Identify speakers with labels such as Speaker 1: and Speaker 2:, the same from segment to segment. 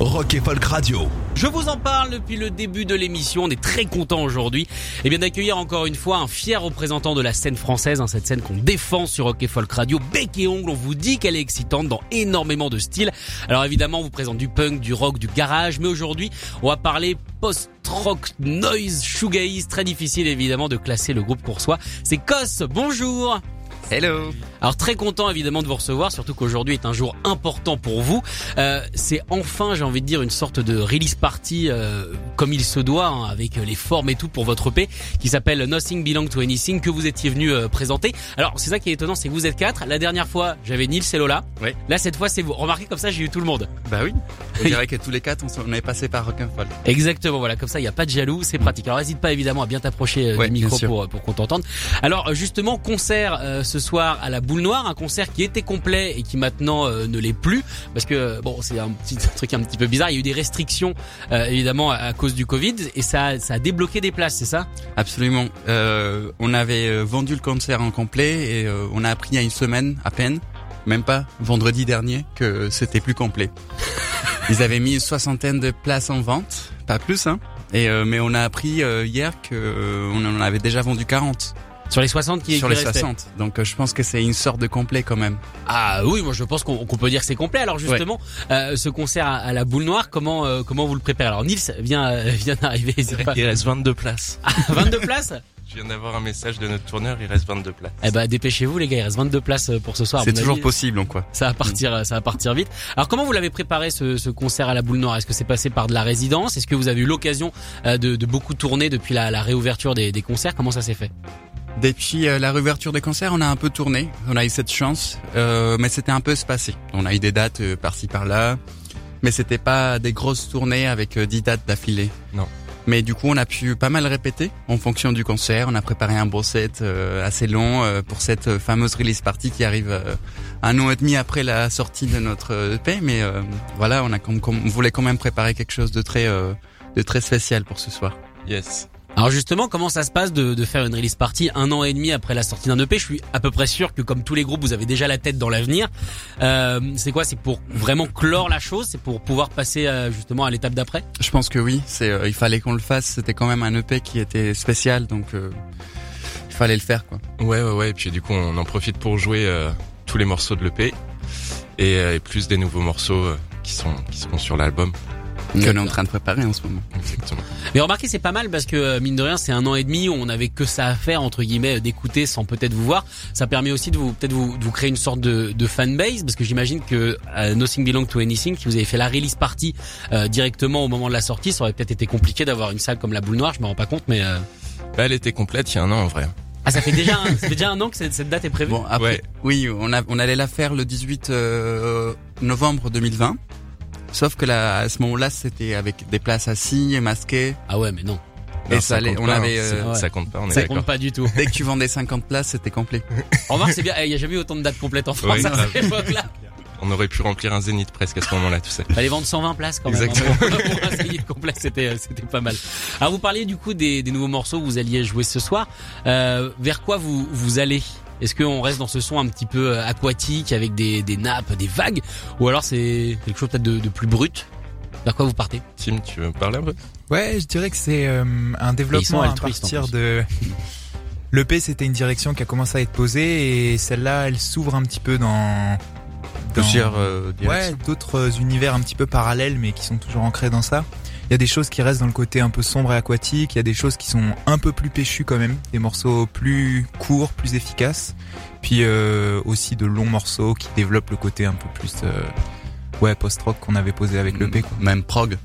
Speaker 1: Rock et Folk Radio.
Speaker 2: Je vous en parle depuis le début de l'émission. On est très content aujourd'hui eh bien d'accueillir encore une fois un fier représentant de la scène française, hein, cette scène qu'on défend sur Rock et Folk Radio. Bec et ongle, on vous dit qu'elle est excitante dans énormément de styles. Alors évidemment, on vous présente du punk, du rock, du garage, mais aujourd'hui, on va parler post-rock, noise, shoegaze. Très difficile évidemment de classer le groupe coursois. C'est Kos. Bonjour.
Speaker 3: Hello.
Speaker 2: Alors très content évidemment de vous recevoir, surtout qu'aujourd'hui est un jour important pour vous. Euh, c'est enfin, j'ai envie de dire, une sorte de release party euh, comme il se doit, hein, avec les formes et tout pour votre EP, qui s'appelle Nothing Belong to Anything, que vous étiez venu euh, présenter. Alors c'est ça qui est étonnant, c'est que vous êtes quatre. La dernière fois, j'avais Nils et Lola.
Speaker 3: Ouais.
Speaker 2: Là cette fois, c'est vous. Remarquez comme ça, j'ai eu tout le monde.
Speaker 3: Bah oui. On dirait que tous les quatre, on, s'en- on est passé par Rock'n'Fall.
Speaker 2: Exactement, voilà, comme ça il n'y a pas de jaloux, c'est pratique. Alors n'hésite pas évidemment à bien t'approcher euh,
Speaker 3: Ouais,
Speaker 2: du micro pour, pour qu'on t'entende. Alors euh, justement, concert euh, ce soir à la Boule Noire, un concert qui était complet et qui maintenant euh, ne l'est plus, parce que bon c'est un petit truc un petit peu bizarre, il y a eu des restrictions euh, évidemment à, à cause du Covid et ça, ça a débloqué des places, c'est ça?
Speaker 3: Absolument. Euh, on avait vendu le concert en complet et on a appris il y a une semaine à peine, même pas vendredi dernier, que c'était plus complet. Ils avaient mis une soixantaine de places en vente, pas plus, hein. Et mais on a appris hier que on en avait déjà vendu 40
Speaker 2: Sur les 60 qui,
Speaker 3: sur
Speaker 2: qui
Speaker 3: les
Speaker 2: restaient.
Speaker 3: 60. Donc euh, je pense que c'est une sorte de complet quand même.
Speaker 2: Ah oui, moi je pense qu'on peut dire que c'est complet. Alors justement, euh, ce concert à, à la Boule Noire, comment euh, comment vous le préparez? Alors Nils vient euh, vient d'arriver.
Speaker 4: Il reste 22 places.
Speaker 2: 22 places?
Speaker 4: Je viens d'avoir un message de notre tourneur, il reste 22 places.
Speaker 2: Eh ben dépêchez-vous les gars, il reste 22 places euh, pour ce soir.
Speaker 3: C'est toujours
Speaker 2: avis.
Speaker 3: possible, donc quoi.
Speaker 2: Ça va partir, ça va partir vite. Alors comment vous l'avez préparé ce, ce concert à la Boule Noire? Est-ce que c'est passé par de la résidence? Est-ce que vous avez eu l'occasion euh, de, de beaucoup tourner depuis la, la réouverture des, des concerts? Comment ça s'est fait?
Speaker 3: Depuis euh, la réouverture des concerts, on a un peu tourné. On a eu cette chance, euh, mais c'était un peu espacé. On a eu des dates euh, par-ci par-là, mais c'était pas des grosses tournées avec euh, 10 dates d'affilée.
Speaker 4: Non.
Speaker 3: Mais du coup, on a pu pas mal répéter en fonction du concert. On a préparé un beau set euh, assez long euh, pour cette fameuse release party qui arrive euh, un an et demi après la sortie de notre EP. Mais euh, voilà, on a comme, comme- on voulait quand même préparer quelque chose de très euh, de très spécial pour ce soir.
Speaker 4: Yes.
Speaker 2: Alors justement, comment ça se passe de, de faire une release party un an et demi après la sortie d'un EP Je suis à peu près sûr que comme tous les groupes, vous avez déjà la tête dans l'avenir. Euh, c'est quoi? C'est pour vraiment clore la chose? C'est pour pouvoir passer euh, justement à l'étape d'après?
Speaker 3: Je pense que oui, c'est euh, il fallait qu'on le fasse. C'était quand même un EP qui était spécial, donc euh, il fallait le faire quoi.
Speaker 4: Ouais, ouais, ouais. Et puis du coup, on en profite pour jouer euh, tous les morceaux de l'EP et, euh, et plus des nouveaux morceaux euh, qui sont qui seront sur l'album.
Speaker 3: Que l'on est en train de préparer en ce moment.
Speaker 4: Exactement.
Speaker 2: Mais remarquez, c'est pas mal parce que euh, mine de rien, c'est un an et demi où on avait que ça à faire entre guillemets d'écouter sans peut-être vous voir. Ça permet aussi de vous peut-être vous, de vous créer une sorte de, de fanbase parce que j'imagine que euh, Nothing Belong to Anything, si vous avez fait la release party euh, directement au moment de la sortie, ça aurait peut-être été compliqué d'avoir une salle comme la Boule Noire. Je me rends pas compte, mais euh,
Speaker 4: Bah, elle était complète il y a un an en vrai.
Speaker 2: ah ça fait déjà un, ça fait déjà un an que cette, cette date est prévue.
Speaker 3: Bon après,
Speaker 4: Ouais.
Speaker 3: oui, on a on allait la faire le 18 euh, novembre 2020. Sauf que là, à ce moment-là, c'était avec des places assises et masquées.
Speaker 2: Ah ouais, mais non,
Speaker 3: Et
Speaker 4: Non,
Speaker 3: ça allait- on
Speaker 4: pas,
Speaker 3: avait,
Speaker 4: hein.
Speaker 3: euh,
Speaker 4: Ça-
Speaker 2: ouais.
Speaker 4: ça compte pas, on est
Speaker 2: ça compte pas du tout.
Speaker 3: Dès que tu vendais 50 places, c'était complet.
Speaker 2: Remarque, c'est bien. eh, Il y a jamais eu autant de dates complètes en France
Speaker 4: Oui,
Speaker 2: à cette époque-là.
Speaker 4: On aurait pu remplir un zénith presque à ce moment-là, tu sais.
Speaker 2: Fallait vendre 120 places quand même.
Speaker 4: Exactement.
Speaker 2: hein, Pour un zénith complet, c'était, euh, c'était pas mal. Alors vous parliez du coup des, des nouveaux morceaux que vous alliez jouer ce soir. Euh, vers quoi vous, vous allez? Est-ce qu'on reste dans ce son un petit peu euh, aquatique avec des, des nappes, des vagues Ou alors c'est quelque chose peut-être de, de plus brut? Vers quoi vous partez?
Speaker 4: Tim, tu veux parler un peu?
Speaker 5: Ouais, je dirais que c'est euh, un développement à partir de. L'EP, c'était une direction qui a commencé à être posée et celle-là, elle s'ouvre un petit peu dans. dans-
Speaker 3: Plusieurs euh,
Speaker 5: Ouais, d'autres univers un petit peu parallèles, mais qui sont toujours ancrés dans ça. Il y a des choses qui restent dans le côté un peu sombre et aquatique. Il y a des choses qui sont un peu plus péchues quand même, des morceaux plus courts, plus efficaces. Puis euh, aussi de longs morceaux qui développent le côté un peu plus euh, ouais post-rock qu'on avait posé avec l'EP. quoi.
Speaker 3: Même prog.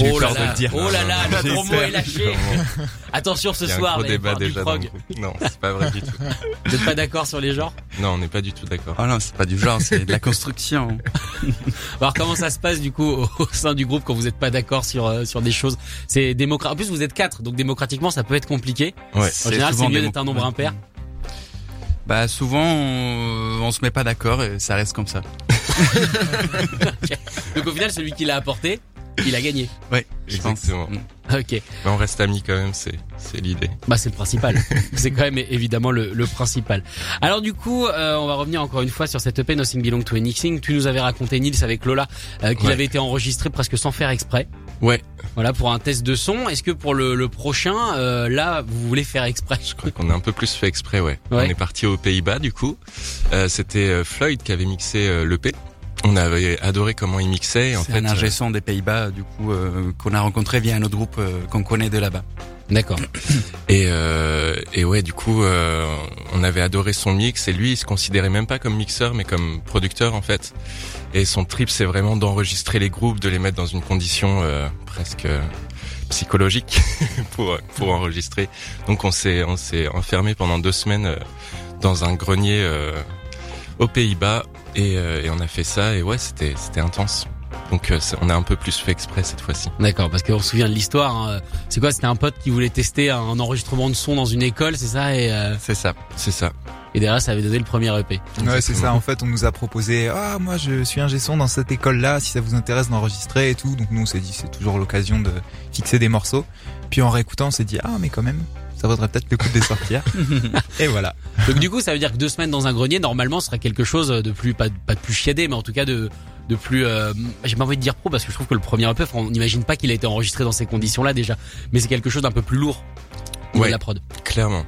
Speaker 2: Oh là
Speaker 5: peur de
Speaker 2: là,
Speaker 5: le dire.
Speaker 2: oh là là, le gros mot est lâché. Attention ce soir, allez
Speaker 4: débat déjà dans le
Speaker 2: prog.
Speaker 4: groupe. Non, c'est pas vrai du tout.
Speaker 2: Vous n'êtes pas d'accord sur les genres?
Speaker 4: Non, on n'est pas du tout d'accord.
Speaker 3: Oh non, c'est pas du genre, c'est de la construction.
Speaker 2: Alors comment ça se passe du coup au, sein du groupe quand vous n'êtes pas d'accord sur euh, sur des choses? C'est démocratique. En plus vous êtes quatre, donc démocratiquement ça peut être compliqué.
Speaker 4: Ouais.
Speaker 2: En général c'est mieux d'être un nombre impair.
Speaker 3: Bah souvent on, on se met pas d'accord et ça reste comme ça.
Speaker 2: Donc au final celui qui l'a apporté, il a gagné.
Speaker 3: Ouais, je.
Speaker 4: Exactement.
Speaker 3: Mm.
Speaker 2: Ok.
Speaker 4: Mais on reste amis quand même, c'est c'est l'idée.
Speaker 2: Bah c'est le principal. c'est quand même évidemment le, le principal. Alors du coup, euh, on va revenir encore une fois sur cette EP Nothing Belong to Anything. Tu nous avais raconté Nils avec Lola euh, qu'il
Speaker 4: Ouais.
Speaker 2: avait été enregistré presque sans faire exprès.
Speaker 4: Ouais.
Speaker 2: Voilà pour un test de son. Est-ce que pour le, le prochain, euh, là, vous voulez faire exprès
Speaker 4: Je crois qu'on a un peu plus fait exprès, ouais.
Speaker 2: Ouais.
Speaker 4: On est parti aux Pays-Bas du coup. Euh, C'était euh, Floyd qui avait mixé euh, l'EP. On avait adoré comment il mixait.
Speaker 3: C'est un ingé
Speaker 4: euh,
Speaker 3: son des Pays-Bas, du coup, euh, qu'on a rencontré via un autre groupe euh, qu'on connaît de là-bas.
Speaker 2: D'accord.
Speaker 4: et, euh, et ouais, du coup, euh, on avait adoré son mix. Et lui, il se considérait même pas comme mixeur, mais comme producteur en fait. Et son trip, c'est vraiment d'enregistrer les groupes, de les mettre dans une condition euh, presque psychologique pour pour enregistrer. Donc on s'est on s'est enfermé pendant deux semaines euh, dans un grenier euh, aux Pays-Bas et, euh, et on a fait ça et ouais c'était c'était intense. Donc euh, on a un peu plus fait exprès cette fois-ci.
Speaker 2: D'accord, parce qu'on se souvient de l'histoire. hein. C'est quoi C'était un pote qui voulait tester un enregistrement de son dans une école, c'est ça et, euh,
Speaker 3: C'est ça.
Speaker 4: C'est ça.
Speaker 2: et derrière, ça avait donné le premier EP.
Speaker 5: Ouais, c'est ça. En fait, on nous a proposé, ah, moi, je suis un son dans cette école-là, si ça vous intéresse d'enregistrer et tout. Donc nous, on s'est dit, c'est toujours l'occasion de fixer des morceaux. Puis en réécoutant, on s'est dit, ah, mais quand même, ça vaudrait peut-être le coup de les sortir. et voilà.
Speaker 2: Donc du coup, ça veut dire que deux semaines dans un grenier, normalement, ce serait quelque chose de plus, pas, pas de plus chiadé, mais en tout cas de de plus, euh, j'ai pas envie de dire pro parce que je trouve que le premier EP, on n'imagine pas qu'il a été enregistré dans ces conditions-là déjà, mais c'est quelque chose d'un peu plus lourd
Speaker 4: Ouais.
Speaker 2: de la prod.
Speaker 4: Clairement.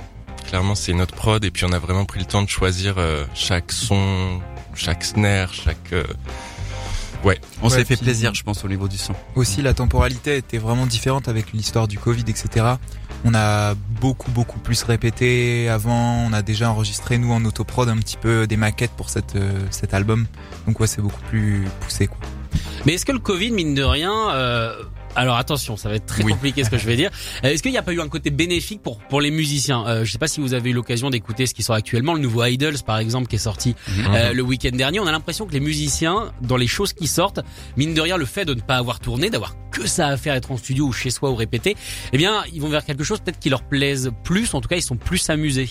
Speaker 4: Clairement, c'est notre prod et puis on a vraiment pris le temps de choisir euh, chaque son, chaque snare, chaque. euh, Ouais.
Speaker 3: On
Speaker 5: Ouais,
Speaker 3: s'est fait plaisir, je pense, au niveau du son.
Speaker 5: Aussi, la temporalité était vraiment différente avec l'histoire du Covid, etc. On a beaucoup, beaucoup plus répété avant. On a déjà enregistré, nous, en autoprod, un petit peu des maquettes pour cette, euh, cet album. Donc ouais, c'est beaucoup plus poussé, quoi.
Speaker 2: Mais est-ce que le Covid, mine de rien, euh, alors attention, ça va être très
Speaker 3: Oui.
Speaker 2: compliqué ce que je vais dire. Euh, Est-ce qu'il n'y a pas eu un côté bénéfique pour pour les musiciens? Euh, Je sais pas si vous avez eu l'occasion d'écouter ce qui sort actuellement, le nouveau Idols par exemple qui est sorti euh, le week-end dernier. On a l'impression que les musiciens, dans les choses qui sortent, mine de rien, le fait de ne pas avoir tourné, d'avoir que ça à faire, être en studio ou chez soi ou répéter, eh bien, ils vont vers quelque chose peut-être qui leur plaise plus. En tout cas, ils sont plus amusés.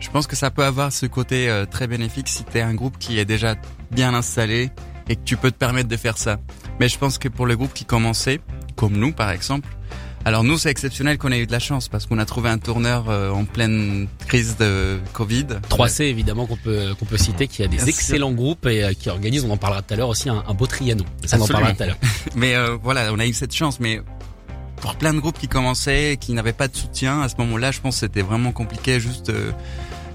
Speaker 3: Je pense que ça peut avoir ce côté euh, très bénéfique si t'es un groupe qui est déjà bien installé et que tu peux te permettre de faire ça. Mais je pense que pour le groupe qui commençait, comme nous par exemple, alors nous c'est exceptionnel qu'on ait eu de la chance parce qu'on a trouvé un tourneur euh, en pleine crise de Covid.
Speaker 2: 3C évidemment qu'on peut qu'on peut citer, qui a des
Speaker 3: Bien sûr.
Speaker 2: excellents groupes et euh, qui organise, on en parlera tout à l'heure aussi, un, un beau trianon. Ça on en parlera tout à l'heure.
Speaker 3: Mais euh, voilà, on a eu cette chance. Mais pour plein de groupes qui commençaient, qui n'avaient pas de soutien, à ce moment-là, je pense que c'était vraiment compliqué juste euh,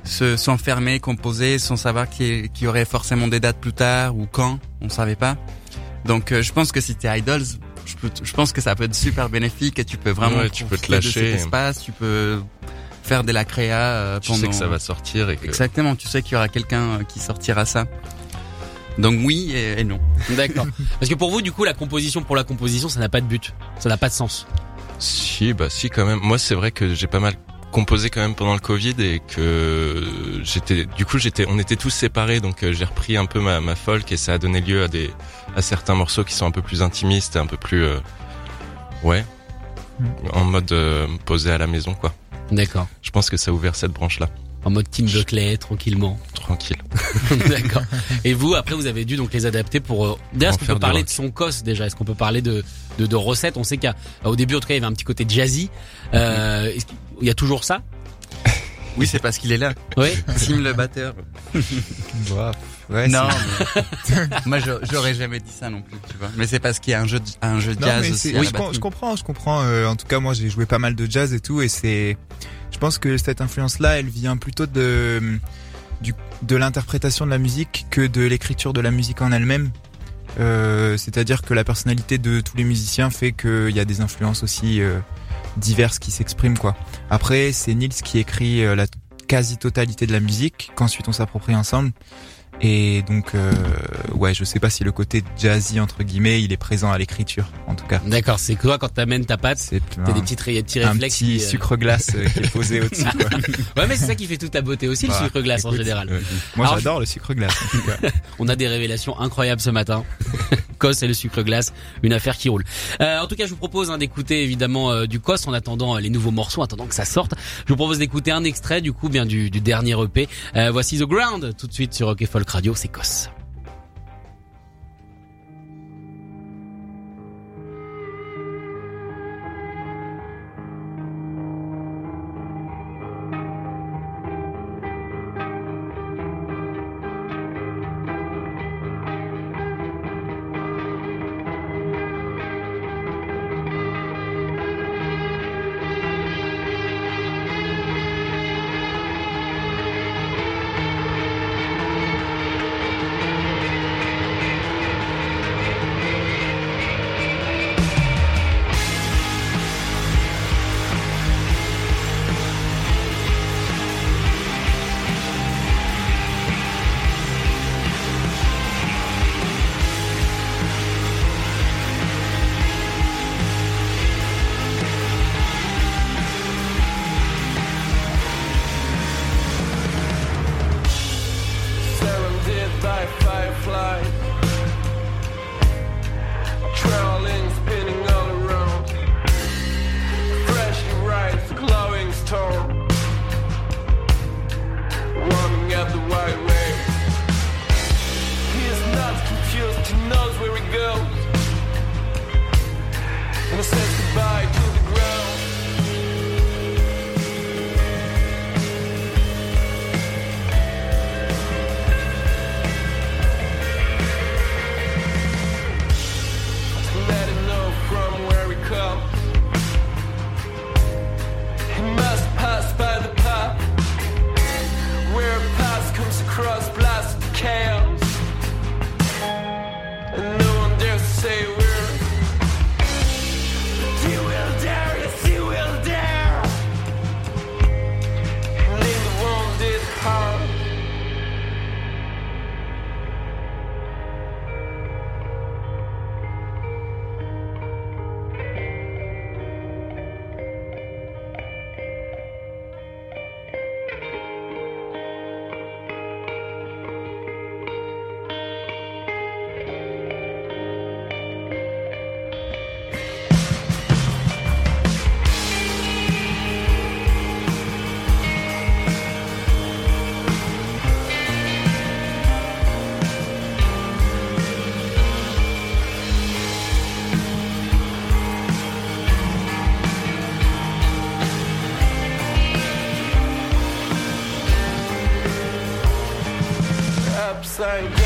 Speaker 3: se s'enfermer, composer, sans savoir qu'il qu'il y aurait forcément des dates plus tard ou quand, on savait pas. Donc euh, je pense que si t'es Idols, je, peux- je pense que ça peut être super bénéfique et tu peux vraiment
Speaker 4: Ouais, tu peux te
Speaker 3: de
Speaker 4: lâcher.
Speaker 3: cet espace, tu peux faire de la créa euh,
Speaker 4: Tu
Speaker 3: pendant...
Speaker 4: sais que ça va sortir et que.
Speaker 3: Exactement, tu sais qu'il y aura quelqu'un euh, qui sortira ça. Donc oui et, et non.
Speaker 2: D'accord. Parce que pour vous, du coup, la composition pour la composition, ça n'a pas de but. Ça n'a pas de sens.
Speaker 4: Si, bah si quand même. Moi, c'est vrai que j'ai pas mal composé quand même pendant le Covid et que j'étais, du coup, j'étais, on était tous séparés, donc euh, j'ai repris un peu ma, ma folk et ça a donné lieu à des, à certains morceaux qui sont un peu plus intimistes et un peu plus, euh, ouais, en mode euh, posé à la maison, quoi.
Speaker 2: D'accord.
Speaker 4: Je pense que ça a ouvert cette branche-là.
Speaker 2: En mode Tim Buckley, tranquillement.
Speaker 4: Tranquille.
Speaker 2: D'accord. Et vous, après, vous avez dû donc les adapter pour. euh, D'ailleurs, est-ce qu'on peut parler de son cos déjà? Est-ce qu'on peut parler de, de, de recettes? On sait qu'au début, en tout cas, il y avait un petit côté jazzy. Euh, est-ce qu'il y a toujours ça?
Speaker 3: Oui, c'est parce qu'il est là.
Speaker 2: Oui.
Speaker 3: Tim le batteur.
Speaker 5: Bah, ouais,
Speaker 3: non, mais moi j'aurais jamais dit ça non plus, tu vois. Mais c'est parce qu'il y a un jeu, un jeu de
Speaker 5: Non,
Speaker 3: jazz aussi.
Speaker 5: oui, com- je comprends, je comprends. Euh, en tout cas, moi, j'ai joué pas mal de jazz et tout, et c'est, je pense que cette influence-là, elle vient plutôt de du, de l'interprétation de la musique que de l'écriture de la musique en elle-même. Euh, C'est-à-dire que la personnalité de tous les musiciens fait qu'il y a des influences aussi euh, diverses qui s'expriment, quoi. Après, c'est Nils qui écrit euh, la quasi-totalité de la musique, qu'ensuite on s'approprie ensemble. Et donc, euh, ouais, je sais pas si le côté jazzy entre guillemets, il est présent à l'écriture, en tout cas.
Speaker 2: D'accord, c'est quoi quand t'amènes ta patte
Speaker 5: C'est
Speaker 2: T'as des petits, petits
Speaker 5: un
Speaker 2: réflexes
Speaker 5: petit
Speaker 2: qui, euh,
Speaker 5: sucre glace euh, qui est posé au-dessus. quoi.
Speaker 2: Ouais, mais c'est ça qui fait toute la beauté aussi, le sucre glace en général.
Speaker 5: euh, Moi, j'adore le sucre glace. En tout cas.
Speaker 2: On a des révélations incroyables ce matin. Cos et le sucre glace, une affaire qui roule. Euh, en tout cas, je vous propose hein, d'écouter évidemment euh, du Cos en attendant euh, les nouveaux morceaux, en attendant que ça sorte. Je vous propose d'écouter un extrait du coup bien du, dernier EP. Voici The Ground tout de suite sur Rock Folk Radio, c'est Cos. sun.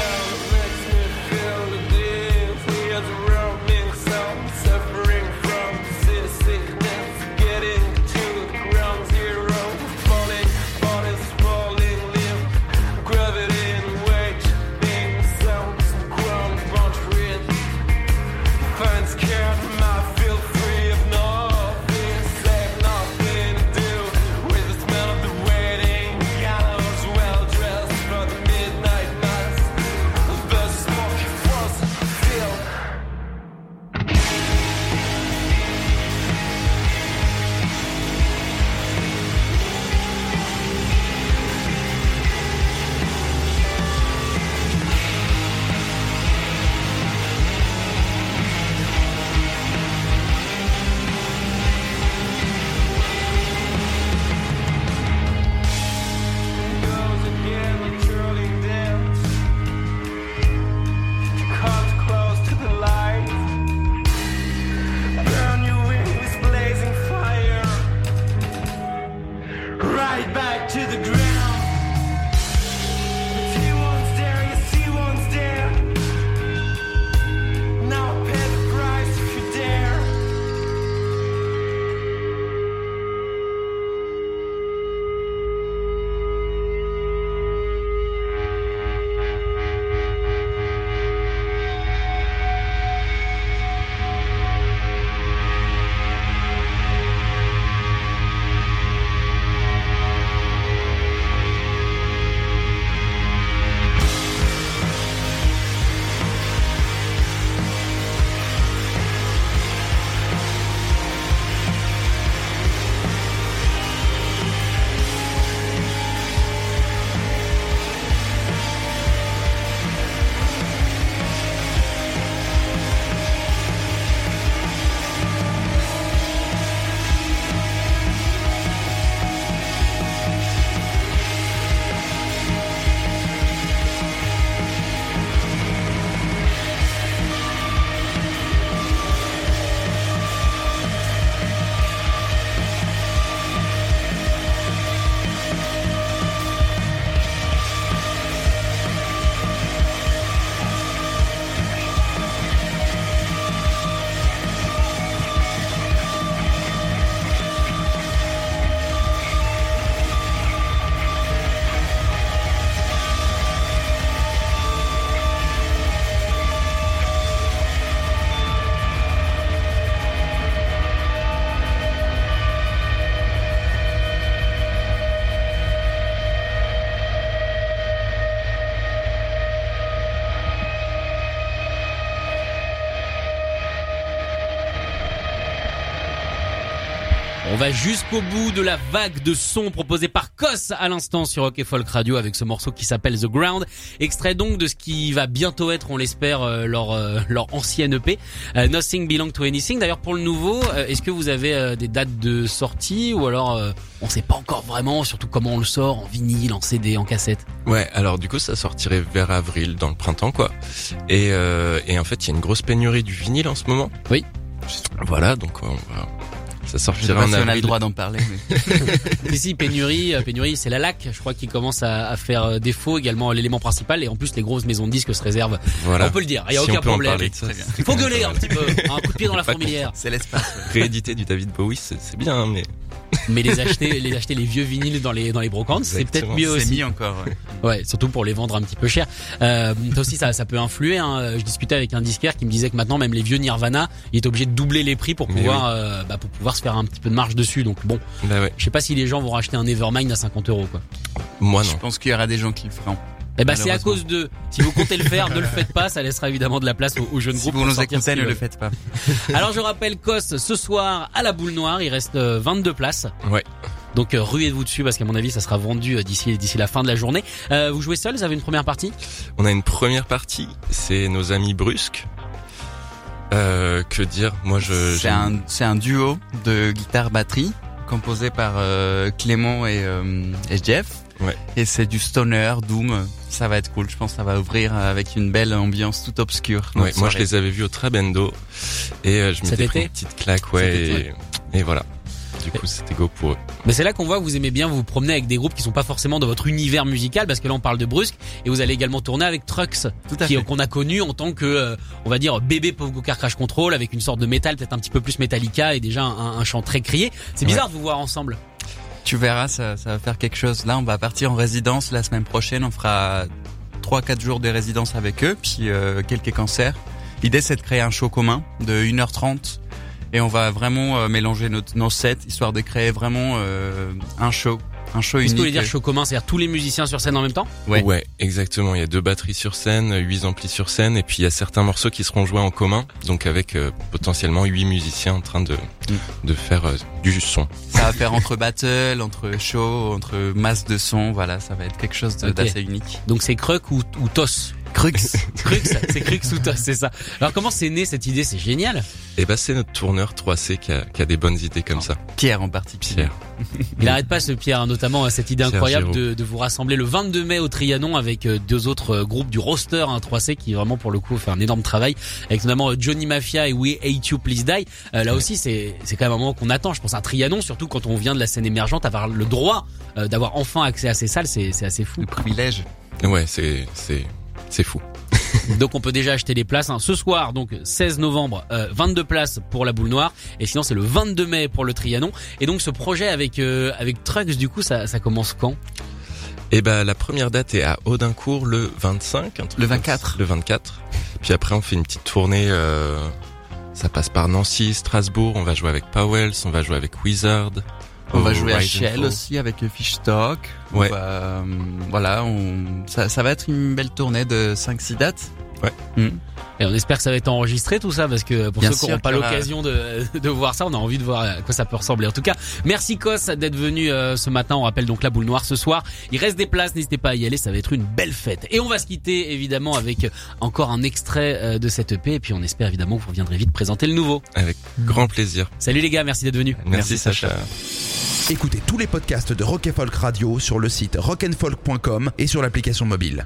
Speaker 2: Va jusqu'au bout de la vague de sons proposée par Kos à l'instant sur Rock Folk Radio avec ce morceau qui s'appelle The Ground, extrait donc de ce qui va bientôt être, on l'espère, euh, leur euh, leur ancienne EP, euh, Nothing Belong to Anything. D'ailleurs pour le nouveau, est-ce que vous avez des dates de sortie ou alors on sait pas encore vraiment, surtout comment on le sort en vinyle, en CD, en cassette?
Speaker 4: Ouais, alors du coup ça sortirait vers avril, dans le printemps quoi. Et, et en fait il y a une grosse pénurie du vinyle en ce moment.
Speaker 2: Oui.
Speaker 4: Voilà, donc on va... Ça
Speaker 3: Je sais
Speaker 4: sortira
Speaker 3: pas
Speaker 4: en
Speaker 3: si on a le droit d'en parler. Mais...
Speaker 2: Ici, pénurie, euh, pénurie, c'est la lac, je crois, qui commence à, à faire euh, défaut également l'élément principal et en plus les grosses maisons de disques se réservent.
Speaker 4: Voilà.
Speaker 2: On peut le dire, il y a
Speaker 4: Si
Speaker 2: aucun problème. Il faut gueuler un petit peu, un coup de pied dans la fourmilière.
Speaker 3: C'est l'espace.
Speaker 4: Réédité du David Bowie, c'est c'est bien, mais
Speaker 2: Mais les acheter, les acheter les vieux vinyles dans les dans les brocantes, c'est peut-être mieux aussi.
Speaker 3: mis encore. ouais.
Speaker 2: Ouais, surtout pour les vendre un petit peu cher. Euh, ça aussi, ça, ça peut influer. Hein. Je discutais avec un disquaire qui me disait que maintenant, même les vieux Nirvana, il est obligé de doubler les prix pour
Speaker 4: Mais
Speaker 2: pouvoir, euh, bah, pour pouvoir se faire un petit peu de marge dessus. Donc bon,
Speaker 4: bah ouais,
Speaker 2: je sais pas si les gens vont racheter un Nevermind à 50 euros, quoi.
Speaker 4: moi
Speaker 3: Je
Speaker 4: non.
Speaker 3: pense qu'il y aura des gens qui le feront.
Speaker 2: Eh ben, c'est à cause de. Si vous comptez le faire, ne le faites pas. Ça laissera évidemment de la place aux, aux jeunes
Speaker 3: Si
Speaker 2: groupes.
Speaker 3: vous
Speaker 2: pour
Speaker 3: nous écoutez, ne le faites pas.
Speaker 2: Alors je rappelle Kos ce soir à la boule noire, il reste euh, 22 places.
Speaker 4: Ouais.
Speaker 2: Donc euh, ruez-vous dessus parce qu'à mon avis ça sera vendu euh, d'ici d'ici la fin de la journée. Euh, vous jouez seul, vous avez une première partie?
Speaker 4: On a une première partie, c'est nos amis brusques. Euh, que dire? Moi je...
Speaker 3: C'est un, c'est un duo de guitare-batterie composé par euh, Clément et, euh, et Jeff.
Speaker 4: Ouais.
Speaker 3: Et c'est du stoner, doom. Ça va être cool. Je pense que ça va ouvrir avec une belle ambiance toute obscure.
Speaker 4: Ouais, moi je les avais vus au Trabendo et euh, je m'étais pris une petite claque, ouais, et, et voilà. Du coup, c'était go pour eux.
Speaker 2: Mais c'est là qu'on voit que vous aimez bien vous promener avec des groupes qui sont pas forcément dans votre univers musical parce que là on parle de Brusque et vous allez également tourner avec Trucks
Speaker 3: Tout à
Speaker 2: qui
Speaker 3: fait.
Speaker 2: qu'on a connu en tant que euh, on va dire bébé Pogo Car Crash Control avec une sorte de métal peut-être un petit peu plus Metallica et déjà un, un chant très crié. C'est bizarre de vous voir ensemble.
Speaker 3: Tu verras, ça, va faire quelque chose. Là, on va partir en résidence la semaine prochaine. On fera 3-4 jours de résidence avec eux, puis euh, quelques concerts. L'idée, c'est de créer un show commun de 1h30 et on va vraiment euh, mélanger notre, nos sets, histoire de créer vraiment euh, un show. Un show unique.
Speaker 2: vous voulez dire show commun, c'est-à-dire tous les musiciens sur scène en même temps
Speaker 3: Ouais.
Speaker 4: exactement. Il y a deux batteries sur scène, huit amplis sur scène, et puis il y a certains morceaux qui seront joués en commun, donc avec euh, potentiellement huit musiciens en train de de faire euh, du son.
Speaker 3: Ça va faire entre battle, entre show, entre masse de son. Voilà, ça va être quelque chose d'assez unique.
Speaker 2: Donc c'est Kruk ou, ou Tos
Speaker 3: Crux.
Speaker 2: Crux, c'est Crux ou Tos, c'est ça. Alors comment c'est né cette idée? C'est génial.
Speaker 4: Et bah c'est notre tourneur 3C qui a, qui a des bonnes idées comme ça.
Speaker 3: Pierre en particulier.
Speaker 4: Pierre.
Speaker 2: Il arrête pas ce Pierre, hein, notamment à cette idée
Speaker 4: Pierre
Speaker 2: incroyable de, de vous rassembler le 22 mai au Trianon avec euh, deux autres euh, groupes du roster hein, 3C qui vraiment pour le coup fait un énorme travail avec notamment euh, Johnny Mafia et We Hate You Please Die. Euh, là aussi c'est c'est quand même un moment qu'on attend. Je pense un Trianon surtout quand on vient de la scène émergente avoir le droit euh, d'avoir enfin accès à ces salles c'est c'est assez fou.
Speaker 3: Le privilège.
Speaker 4: Ouais, c'est c'est c'est fou.
Speaker 2: Donc on peut déjà acheter les places hein. ce soir donc 16 novembre euh, 22 places pour la boule noire et sinon c'est le 22 mai pour le Trianon et donc ce projet avec euh, avec Trucks du coup ça ça commence quand?
Speaker 4: Et bah la première date est à Audincourt le 25, un truc
Speaker 3: Le
Speaker 4: comme
Speaker 3: 24.
Speaker 4: ça. Le 24. Puis après on fait une petite tournée. euh, ça passe par Nancy, Strasbourg. On va jouer avec Powells, on va jouer avec Wizard.
Speaker 3: On va jouer à
Speaker 4: Rise
Speaker 3: Shell aussi avec Fishtalk. On
Speaker 4: Ouais.
Speaker 3: va, euh, voilà, on, ça, ça va être une belle tournée de 5-6 dates.
Speaker 4: Ouais.
Speaker 3: Mm.
Speaker 2: Et on espère que ça va être enregistré tout ça parce que pour
Speaker 3: Bien
Speaker 2: ceux qui n'auront pas l'occasion de, de voir ça, on a envie de voir à quoi ça peut ressembler. En tout cas, merci Kos d'être venu euh, ce matin. On rappelle donc la boule noire ce soir. Il reste des places, n'hésitez pas à y aller, ça va être une belle fête. Et on va se quitter évidemment avec euh, encore un extrait euh, de cette EP et puis on espère évidemment que vous reviendrez vite présenter le nouveau.
Speaker 4: Avec grand plaisir.
Speaker 2: Salut les gars, merci d'être venus.
Speaker 4: Merci, Sacha.
Speaker 1: Écoutez tous les podcasts de Rock and Folk Radio sur le site rockandfolk.com et sur l'application mobile.